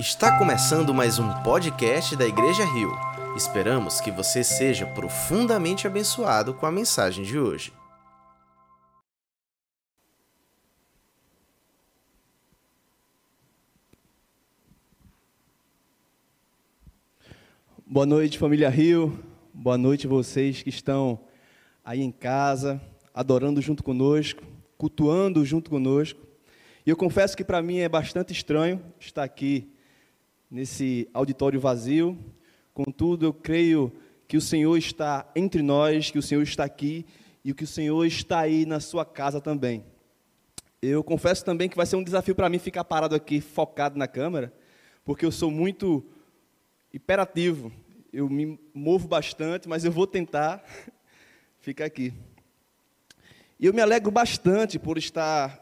Está começando mais um podcast da Igreja Rio. Esperamos que você seja profundamente abençoado com a mensagem de hoje. Boa noite, família Rio. Boa noite vocês que estão aí em casa, adorando junto conosco, cultuando junto conosco. E eu confesso que para mim é bastante estranho estar aqui nesse auditório vazio. Contudo, eu creio que o Senhor está entre nós, que o Senhor está aqui e que o Senhor está aí na sua casa também. Eu confesso também que vai ser um desafio para mim ficar parado aqui, focado na câmera, porque eu sou muito hiperativo, eu me movo bastante, mas eu vou tentar ficar aqui. E eu me alegro bastante por estar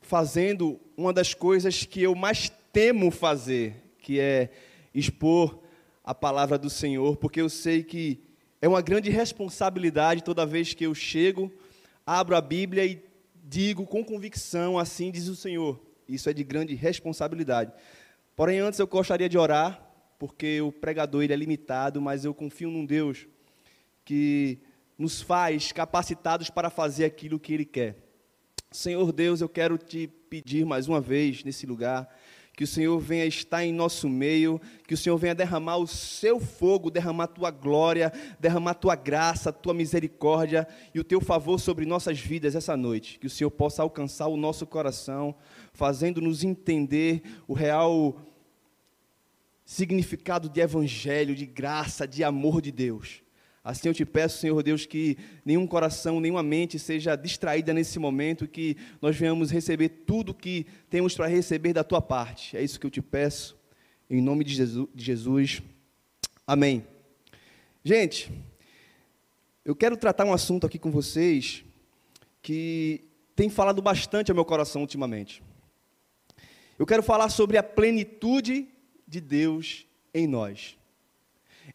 fazendo uma das coisas que eu mais temo fazer, que é expor a palavra do Senhor, porque eu sei que é uma grande responsabilidade toda vez que eu chego, abro a Bíblia e digo com convicção, assim diz o Senhor. Isso é de grande responsabilidade. Porém, antes eu gostaria de orar porque o pregador ele é limitado, mas eu confio num Deus que nos faz capacitados para fazer aquilo que Ele quer. Senhor Deus, eu quero te pedir mais uma vez nesse lugar que o Senhor venha estar em nosso meio, que o Senhor venha derramar o seu fogo, derramar a tua glória, derramar a tua graça, a tua misericórdia e o teu favor sobre nossas vidas essa noite. Que o Senhor possa alcançar o nosso coração, fazendo-nos entender o real significado de evangelho, de graça, de amor de Deus. Assim eu te peço, Senhor Deus, que nenhum coração, nenhuma mente seja distraída nesse momento, que nós venhamos receber tudo que temos para receber da tua parte. É isso que eu te peço, em nome de Jesus. Amém. Gente, eu quero tratar um assunto aqui com vocês que tem falado bastante ao meu coração ultimamente. Eu quero falar sobre a plenitude de Deus em nós.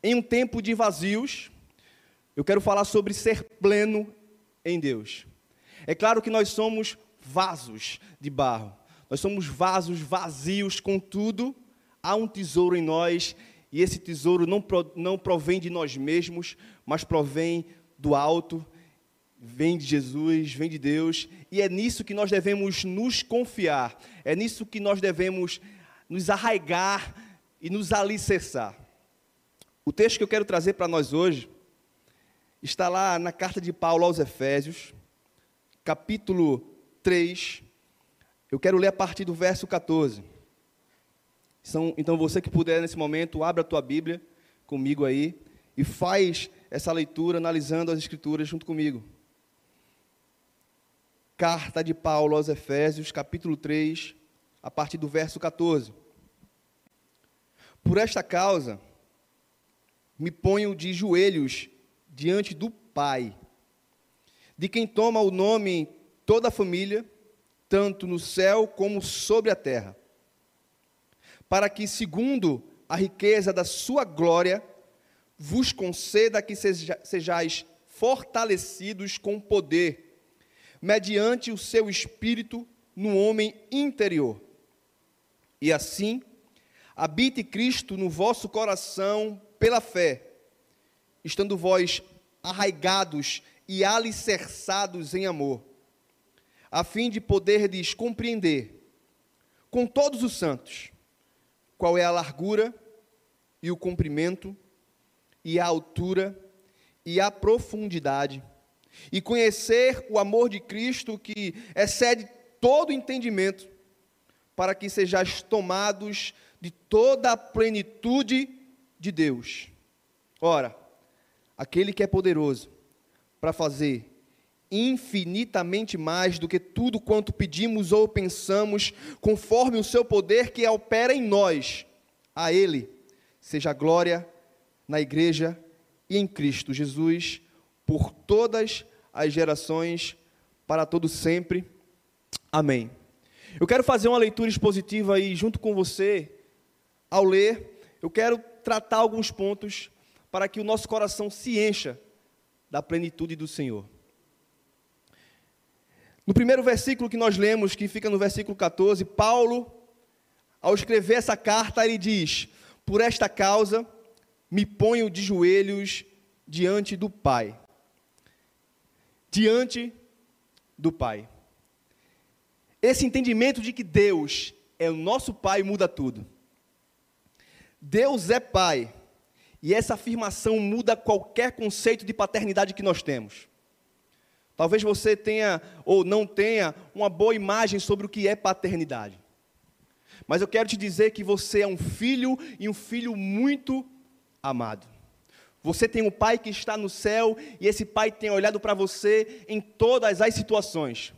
Em um tempo de vazios, eu quero falar sobre ser pleno em Deus. É claro que nós somos vasos de barro, nós somos vasos vazios, contudo, há um tesouro em nós, e esse tesouro não, não provém de nós mesmos, mas provém do alto, vem de Jesus, vem de Deus, e é nisso que nós devemos nos confiar, é nisso que nós devemos nos arraigar e nos alicerçar. O texto que eu quero trazer para nós hoje está lá na carta de Paulo aos Efésios, capítulo 3. Eu quero ler a partir do verso 14. Então, você que puder nesse momento, abra a tua Bíblia comigo aí e faz essa leitura analisando as Escrituras junto comigo. Carta de Paulo aos Efésios, capítulo 3, a partir do verso 14. Por esta causa, me ponho de joelhos diante do Pai, de quem toma o nome toda a família, tanto no céu como sobre a terra, para que, segundo a riqueza da sua glória, vos conceda que seja, sejais fortalecidos com poder, mediante o seu espírito no homem interior. E assim, habite Cristo no vosso coração pela fé, estando vós arraigados e alicerçados em amor, a fim de poderdes compreender com todos os santos qual é a largura e o comprimento e a altura e a profundidade, e conhecer o amor de Cristo que excede todo entendimento, para que sejais tomados de toda a plenitude de Deus. Ora, aquele que é poderoso para fazer infinitamente mais do que tudo quanto pedimos ou pensamos, conforme o seu poder que opera em nós, a Ele seja glória na igreja e em Cristo Jesus, por todas as gerações, para todo sempre. Amém. Eu quero fazer uma leitura expositiva aí junto com você ao ler, eu quero tratar alguns pontos para que o nosso coração se encha da plenitude do Senhor. No primeiro versículo que nós lemos, que fica no versículo 14, Paulo, ao escrever essa carta, ele diz: Por esta causa me ponho de joelhos diante do Pai. Diante do Pai. Esse entendimento de que Deus é o nosso Pai muda tudo. Deus é Pai. E essa afirmação muda qualquer conceito de paternidade que nós temos. Talvez você tenha ou não tenha uma boa imagem sobre o que é paternidade. Mas eu quero te dizer que você é um filho e um filho muito amado. Você tem um pai que está no céu e esse pai tem olhado para você em todas as situações.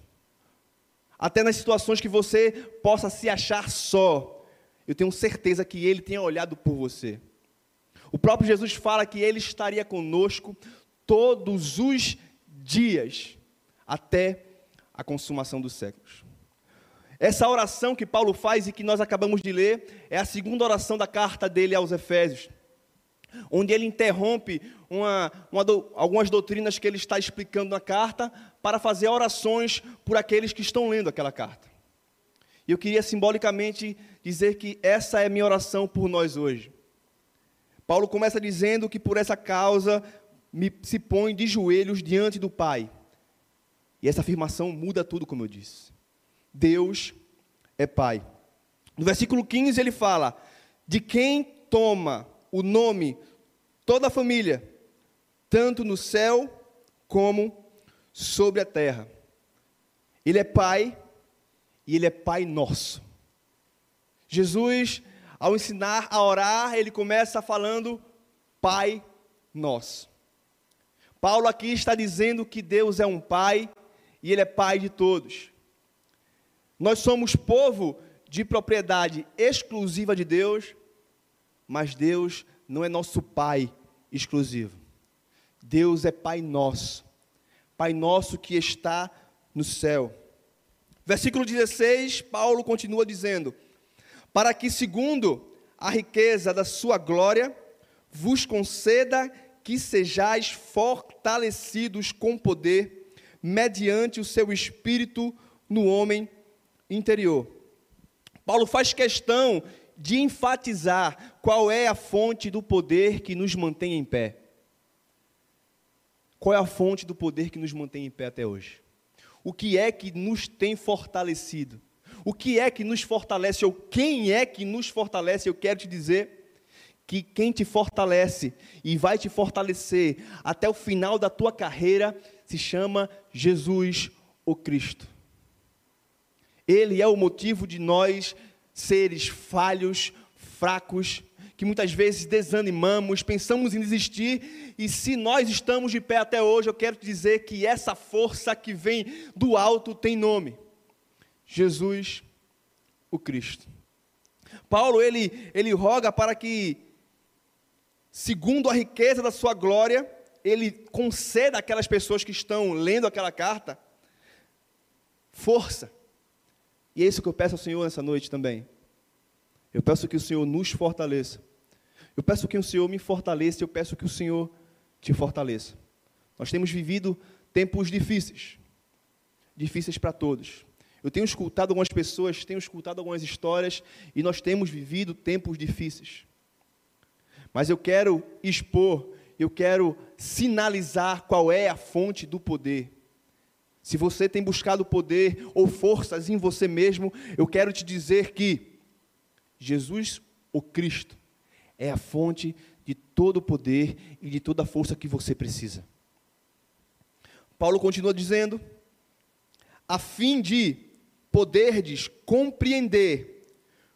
Até nas situações que você possa se achar só. Eu tenho certeza que ele tem olhado por você. O próprio Jesus fala que ele estaria conosco todos os dias até a consumação dos séculos. Essa oração que Paulo faz e que nós acabamos de ler é a segunda oração da carta dele aos Efésios, onde ele interrompe uma, uma do, algumas doutrinas que ele está explicando na carta para fazer orações por aqueles que estão lendo aquela carta. E eu queria simbolicamente dizer que essa é a minha oração por nós hoje. Paulo começa dizendo que por essa causa me, se põe de joelhos diante do Pai. E essa afirmação muda tudo, como eu disse. Deus é Pai. No versículo 15 ele fala: De quem toma o nome toda a família, tanto no céu como sobre a terra. Ele é Pai e Ele é Pai nosso. Jesus, ao ensinar a orar, ele começa falando Pai nosso. Paulo aqui está dizendo que Deus é um Pai e Ele é Pai de todos. Nós somos povo de propriedade exclusiva de Deus, mas Deus não é nosso Pai exclusivo. Deus é Pai nosso, Pai nosso que está no céu. Versículo 16, Paulo continua dizendo: Para que, segundo a riqueza da sua glória, vos conceda que sejais fortalecidos com poder, mediante o seu espírito no homem interior. Paulo faz questão de enfatizar qual é a fonte do poder que nos mantém em pé. Qual é a fonte do poder que nos mantém em pé até hoje? O que é que nos tem fortalecido? O que é que nos fortalece ou quem é que nos fortalece? Eu quero te dizer que quem te fortalece e vai te fortalecer até o final da tua carreira se chama Jesus o Cristo. Ele é o motivo de nós seres falhos, fracos, que muitas vezes desanimamos, pensamos em desistir, e se nós estamos de pé até hoje, eu quero te dizer que essa força que vem do alto tem nome: Jesus, o Cristo. Paulo ele, ele roga para que, segundo a riqueza da sua glória, ele conceda àquelas pessoas que estão lendo aquela carta força, e é isso que eu peço ao Senhor nessa noite também. Eu peço que o Senhor nos fortaleça. Eu peço que o Senhor me fortaleça, eu peço que o Senhor te fortaleça. Nós temos vivido tempos difíceis. Difíceis para todos. Eu tenho escutado algumas pessoas, tenho escutado algumas histórias e nós temos vivido tempos difíceis. Mas eu quero expor, eu quero sinalizar qual é a fonte do poder. Se você tem buscado poder ou forças em você mesmo, eu quero te dizer que Jesus, o Cristo, é a fonte de todo o poder e de toda a força que você precisa. Paulo continua dizendo: a fim de poderdes compreender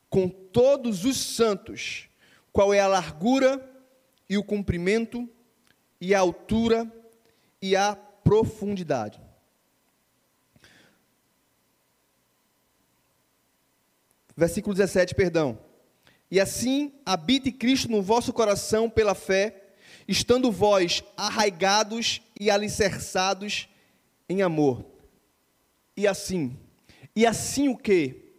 com todos os santos qual é a largura e o comprimento e a altura e a profundidade Versículo 17, perdão. E assim habite Cristo no vosso coração pela fé, estando vós arraigados e alicerçados em amor. E assim, e assim o que?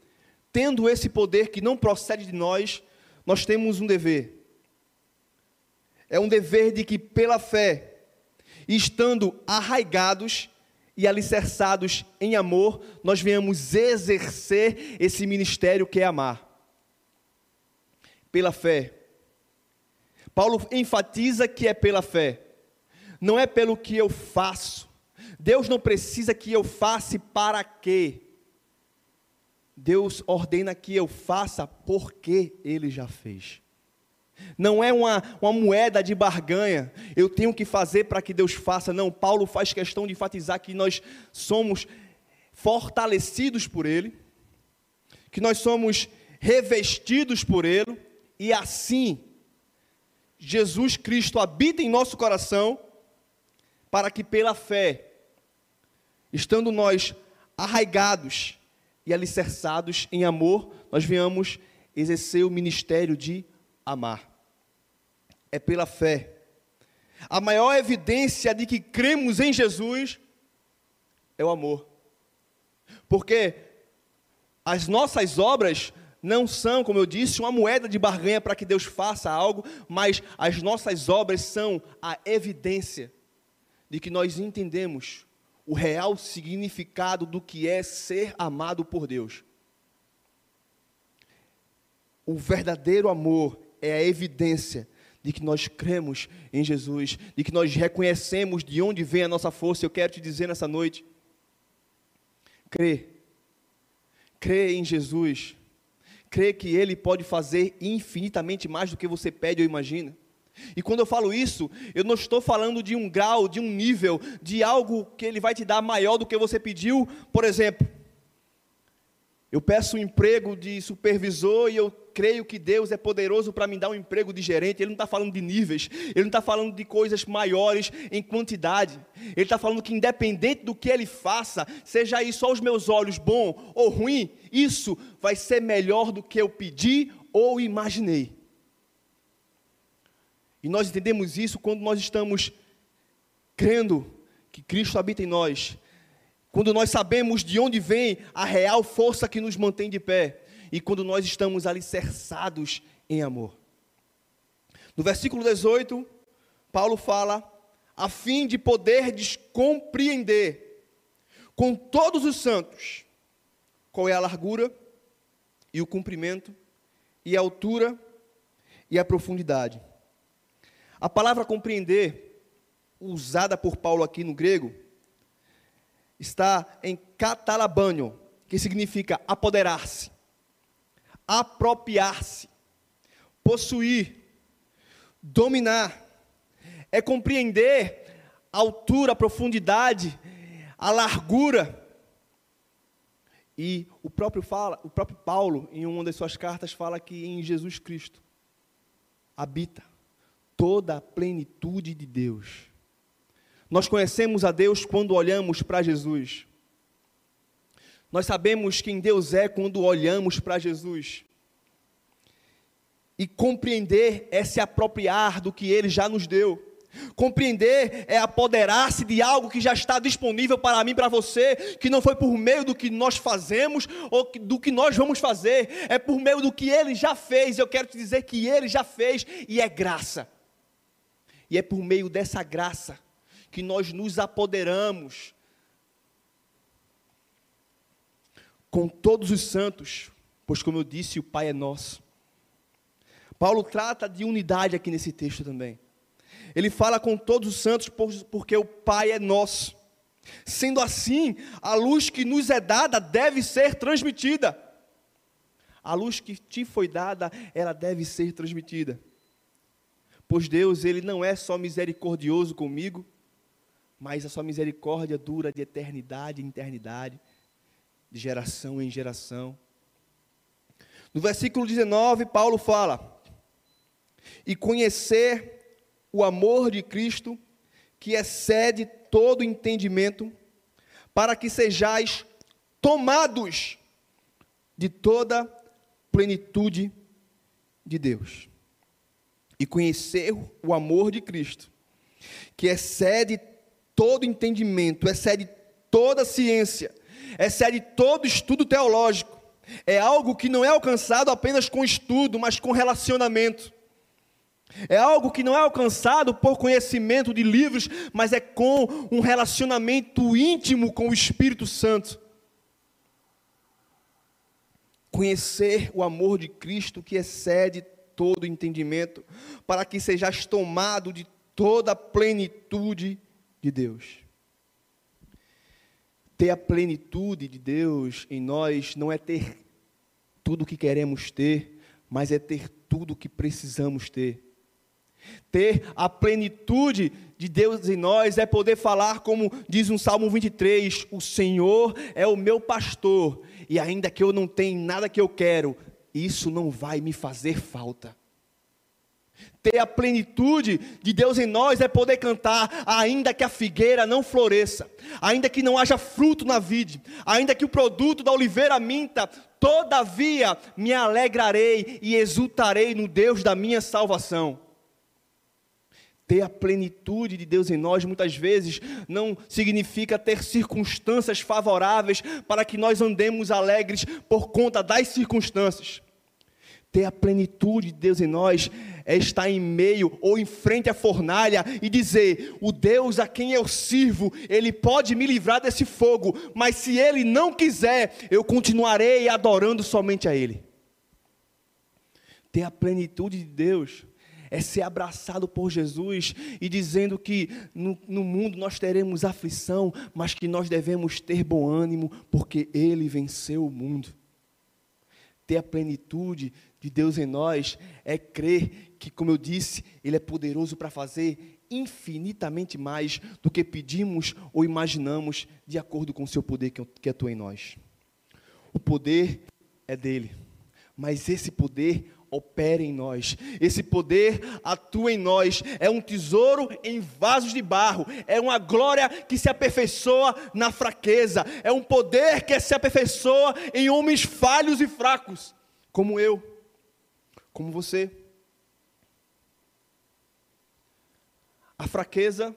Tendo esse poder que não procede de nós, nós temos um dever. É um dever de que pela fé, estando arraigados e alicerçados em amor, nós venhamos exercer esse ministério que é amar. pela fé. Paulo enfatiza que é pela fé, não é pelo que eu faço. Deus não precisa que eu faça para quê? Deus ordena que eu faça porque Ele já fez. Não é uma, uma moeda de barganha, eu tenho que fazer para que Deus faça. Não, Paulo faz questão de enfatizar que nós somos fortalecidos por Ele, que nós somos revestidos por Ele, e assim, Jesus Cristo habita em nosso coração, para que pela fé, estando nós arraigados e alicerçados em amor, nós venhamos exercer o ministério de amar. É pela fé. A maior evidência de que cremos em Jesus é o amor. Porque as nossas obras não são, como eu disse, uma moeda de barganha para que Deus faça algo, mas as nossas obras são a evidência de que nós entendemos o real significado do que é ser amado por Deus. O verdadeiro amor é a evidência de que nós cremos em Jesus, de que nós reconhecemos de onde vem a nossa força. Eu quero te dizer nessa noite: crê, crê em Jesus, crê que Ele pode fazer infinitamente mais do que você pede ou imagina. E quando eu falo isso, eu não estou falando de um grau, de um nível, de algo que Ele vai te dar maior do que você pediu. Por exemplo, eu peço um emprego de supervisor e eu creio que Deus é poderoso para me dar um emprego de gerente. Ele não está falando de níveis, ele não está falando de coisas maiores em quantidade. Ele está falando que, independente do que ele faça, seja isso aos meus olhos bom ou ruim, isso vai ser melhor do que eu pedi ou imaginei. E nós entendemos isso quando nós estamos crendo que Cristo habita em nós, quando nós sabemos de onde vem a real força que nos mantém de pé, e quando nós estamos alicerçados em amor. No versículo 18, Paulo fala, a fim de poder compreender com todos os santos qual é a largura e o comprimento e a altura e a profundidade a palavra compreender, usada por Paulo aqui no grego, está em catalabanho, que significa apoderar-se, apropriar-se, possuir, dominar. É compreender a altura, a profundidade, a largura. E o próprio, fala, o próprio Paulo, em uma das suas cartas, fala que em Jesus Cristo habita toda a plenitude de Deus. Nós conhecemos a Deus quando olhamos para Jesus. Nós sabemos quem Deus é quando olhamos para Jesus. E compreender é se apropriar do que Ele já nos deu. Compreender é apoderar-se de algo que já está disponível para mim, para você, que não foi por meio do que nós fazemos ou do que nós vamos fazer, é por meio do que Ele já fez. Eu quero te dizer que Ele já fez e é graça. E é por meio dessa graça que nós nos apoderamos com todos os santos, pois, como eu disse, o Pai é nosso. Paulo trata de unidade aqui nesse texto também. Ele fala com todos os santos porque o Pai é nosso. Sendo assim, a luz que nos é dada deve ser transmitida. A luz que te foi dada, ela deve ser transmitida. Pois Deus, ele não é só misericordioso comigo, mas a sua misericórdia dura de eternidade em eternidade, de geração em geração. No versículo 19, Paulo fala: E conhecer o amor de Cristo, que excede todo entendimento, para que sejais tomados de toda plenitude de Deus e conhecer o amor de Cristo, que excede todo entendimento, excede toda ciência, excede todo estudo teológico. É algo que não é alcançado apenas com estudo, mas com relacionamento. É algo que não é alcançado por conhecimento de livros, mas é com um relacionamento íntimo com o Espírito Santo. Conhecer o amor de Cristo que excede todo entendimento, para que sejais tomado de toda a plenitude de Deus. Ter a plenitude de Deus em nós não é ter tudo o que queremos ter, mas é ter tudo o que precisamos ter. Ter a plenitude de Deus em nós é poder falar, como diz um Salmo 23: O Senhor é o meu pastor, e ainda que eu não tenha nada que eu quero, isso não vai me fazer falta. Ter a plenitude de Deus em nós é poder cantar, ainda que a figueira não floresça, ainda que não haja fruto na vide, ainda que o produto da oliveira minta, todavia me alegrarei e exultarei no Deus da minha salvação ter a plenitude de Deus em nós, muitas vezes, não significa ter circunstâncias favoráveis para que nós andemos alegres por conta das circunstâncias. Ter a plenitude de Deus em nós é estar em meio ou em frente à fornalha e dizer: O Deus a quem eu sirvo, Ele pode me livrar desse fogo, mas se Ele não quiser, eu continuarei adorando somente a Ele. Ter a plenitude de Deus é ser abraçado por Jesus e dizendo que no, no, mundo nós teremos aflição, mas que nós devemos ter bom ânimo, porque Ele venceu o mundo. Ter a plenitude de Deus em nós é crer que, como eu disse, Ele é poderoso para fazer infinitamente mais do que pedimos ou imaginamos, de acordo com o seu poder que atua em nós. O poder é dele, mas esse poder opera em nós. Esse poder atua em nós. É um tesouro em vasos de barro. É uma glória que se aperfeiçoa na fraqueza. É um poder que se aperfeiçoa em homens falhos e fracos, como eu, como você. A fraqueza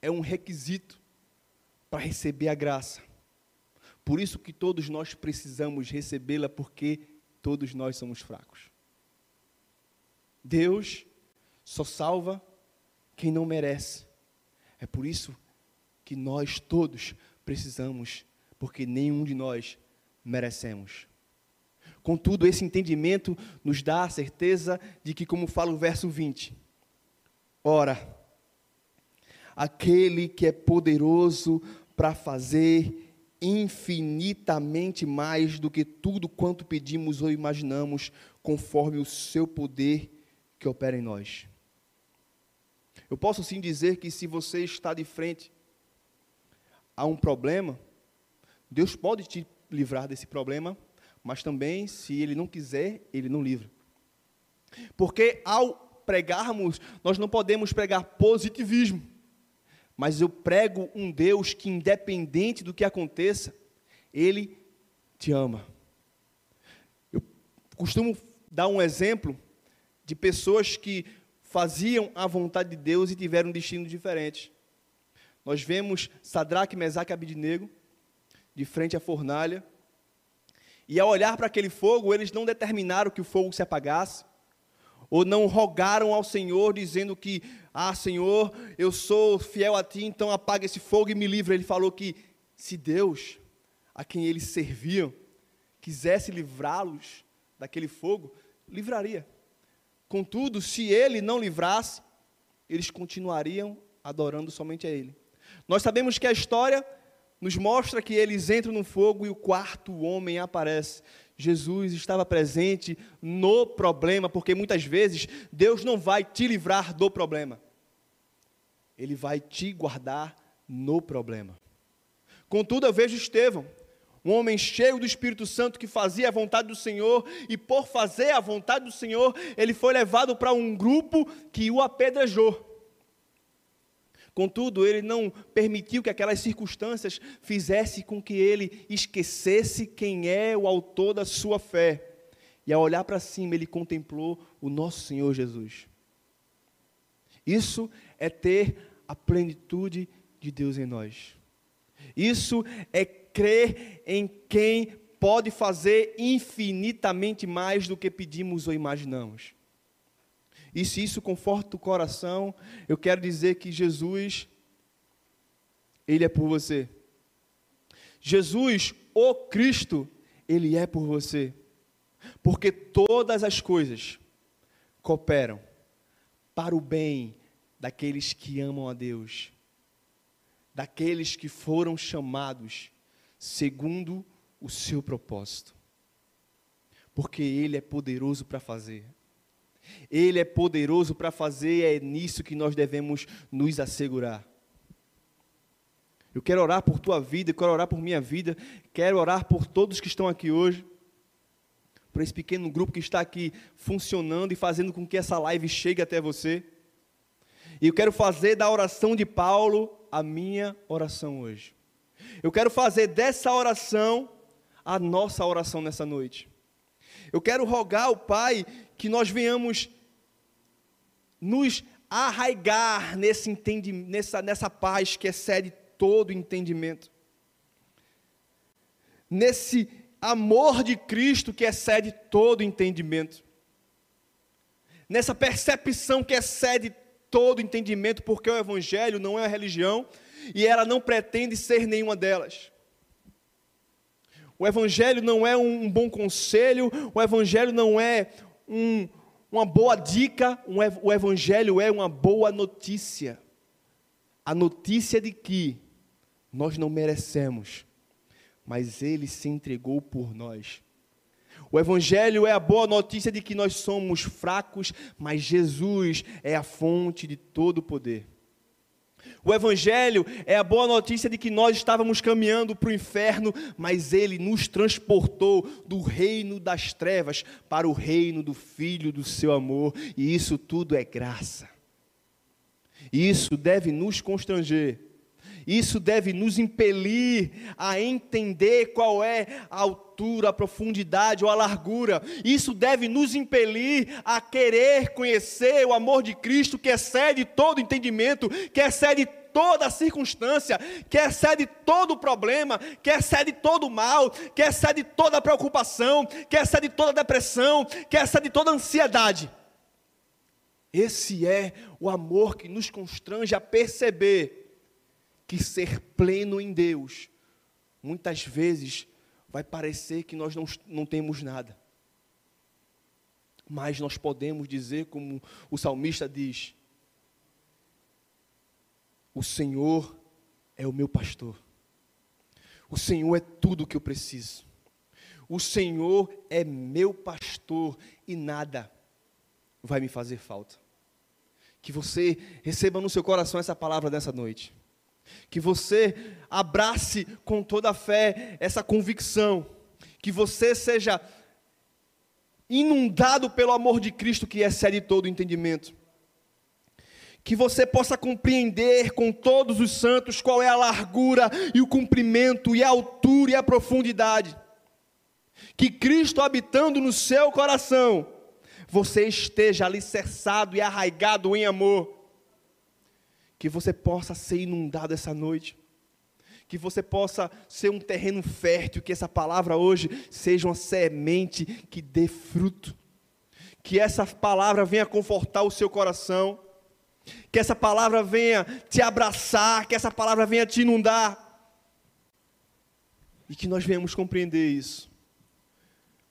é um requisito para receber a graça. Por isso que todos nós precisamos recebê-la, porque todos nós somos fracos. Deus só salva quem não merece. É por isso que nós todos precisamos, porque nenhum de nós merecemos. Contudo, esse entendimento nos dá a certeza de que, como fala o verso 20, ora, aquele que é poderoso para fazer infinitamente mais do que tudo quanto pedimos ou imaginamos, conforme o seu poder que opera em nós. Eu posso sim dizer que se você está de frente a um problema, Deus pode te livrar desse problema, mas também, se Ele não quiser, Ele não livra. Porque ao pregarmos, nós não podemos pregar positivismo mas eu prego um Deus que, independente do que aconteça, Ele te ama. Eu costumo dar um exemplo de pessoas que faziam a vontade de Deus e tiveram um destino diferente. Nós vemos Sadraque, Mesaque e Abidnego de frente à fornalha, e ao olhar para aquele fogo, eles não determinaram que o fogo se apagasse, ou não rogaram ao Senhor dizendo que, ah, Senhor, eu sou fiel a ti, então apaga esse fogo e me livra. Ele falou que se Deus, a quem eles serviam, quisesse livrá-los daquele fogo, livraria. Contudo, se ele não livrasse, eles continuariam adorando somente a ele. Nós sabemos que a história nos mostra que eles entram no fogo e o quarto homem aparece. Jesus estava presente no problema, porque muitas vezes Deus não vai te livrar do problema, Ele vai te guardar no problema. Contudo, eu vejo Estevão, um homem cheio do Espírito Santo que fazia a vontade do Senhor, e por fazer a vontade do Senhor, ele foi levado para um grupo que o apedrejou. Contudo, ele não permitiu que aquelas circunstâncias fizessem com que ele esquecesse quem é o autor da sua fé. E ao olhar para cima, ele contemplou o nosso Senhor Jesus. Isso é ter a plenitude de Deus em nós. Isso é crer em quem pode fazer infinitamente mais do que pedimos ou imaginamos. E se isso conforta o coração, eu quero dizer que Jesus, Ele é por você. Jesus, o Cristo, Ele é por você. Porque todas as coisas, cooperam para o bem daqueles que amam a Deus, daqueles que foram chamados segundo o seu propósito. Porque Ele é poderoso para fazer. Ele é poderoso para fazer, é nisso que nós devemos nos assegurar. Eu quero orar por tua vida, quero orar por minha vida, quero orar por todos que estão aqui hoje, por esse pequeno grupo que está aqui funcionando e fazendo com que essa live chegue até você. E eu quero fazer da oração de Paulo a minha oração hoje. Eu quero fazer dessa oração a nossa oração nessa noite. Eu quero rogar ao Pai que nós venhamos nos arraigar nesse entendimento, nessa, nessa paz que excede todo entendimento. Nesse amor de Cristo que excede todo entendimento. Nessa percepção que excede todo entendimento, porque o Evangelho não é religião e ela não pretende ser nenhuma delas. O Evangelho não é um bom conselho, o Evangelho não é um, uma boa dica, um, o Evangelho é uma boa notícia. A notícia de que nós não merecemos, mas Ele se entregou por nós. O Evangelho é a boa notícia de que nós somos fracos, mas Jesus é a fonte de todo o poder. O Evangelho é a boa notícia de que nós estávamos caminhando para o inferno, mas Ele nos transportou do reino das trevas para o reino do Filho do seu amor, e isso tudo é graça. Isso deve nos constranger isso deve nos impelir a entender qual é a altura, a profundidade ou a largura. Isso deve nos impelir a querer conhecer o amor de Cristo que excede todo entendimento, que excede toda circunstância, que excede todo problema, que excede todo mal, que excede toda preocupação, que excede toda depressão, que excede toda ansiedade. Esse é o amor que nos constrange a perceber que ser pleno em Deus, muitas vezes vai parecer que nós não, não temos nada. Mas nós podemos dizer, como o salmista diz: O Senhor é o meu pastor, o Senhor é tudo o que eu preciso, o Senhor é meu pastor e nada vai me fazer falta. Que você receba no seu coração essa palavra dessa noite. Que você abrace com toda a fé essa convicção. Que você seja inundado pelo amor de Cristo que excede todo entendimento. Que você possa compreender com todos os santos qual é a largura e o comprimento e a altura e a profundidade. Que Cristo habitando no seu coração, você esteja alicerçado e arraigado em amor que você possa ser inundado essa noite, que você possa ser um terreno fértil, que essa palavra hoje seja uma semente que dê fruto, que essa palavra venha confortar o seu coração, que essa palavra venha te abraçar, que essa palavra venha te inundar, e que nós venhamos compreender isso.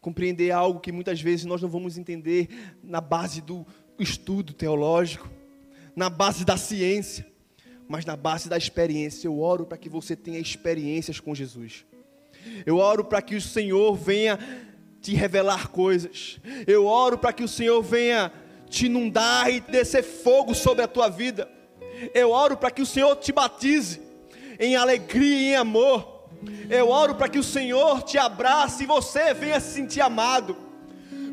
Compreender algo que muitas vezes nós não vamos entender na base do estudo teológico, na base da ciência, mas na base da experiência. Eu oro para que você tenha experiências com Jesus. Eu oro para que o Senhor venha te revelar coisas. Eu oro para que o Senhor venha te inundar e descer fogo sobre a tua vida. Eu oro para que o Senhor te batize em alegria e em amor. Eu oro para que o Senhor te abrace e você venha se sentir amado.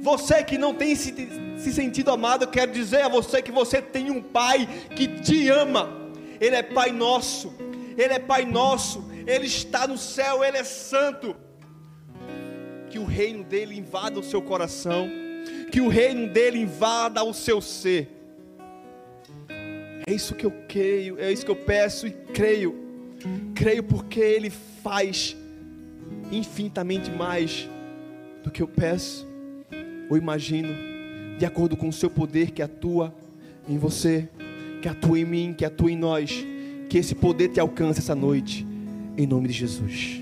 Você que não tem se, se sentido amado, eu quero dizer a você que você tem um Pai que te ama. Ele é Pai nosso, Ele é Pai nosso, Ele está no céu, Ele é santo. Que o reino dele invada o seu coração, que o reino dele invada o seu ser. É isso que eu creio, é isso que eu peço e creio. Creio porque Ele faz infinitamente mais do que eu peço ou imagino, de acordo com o seu poder que atua em você, que atua em mim, que atua em nós. Que esse poder te alcance essa noite, em nome de Jesus.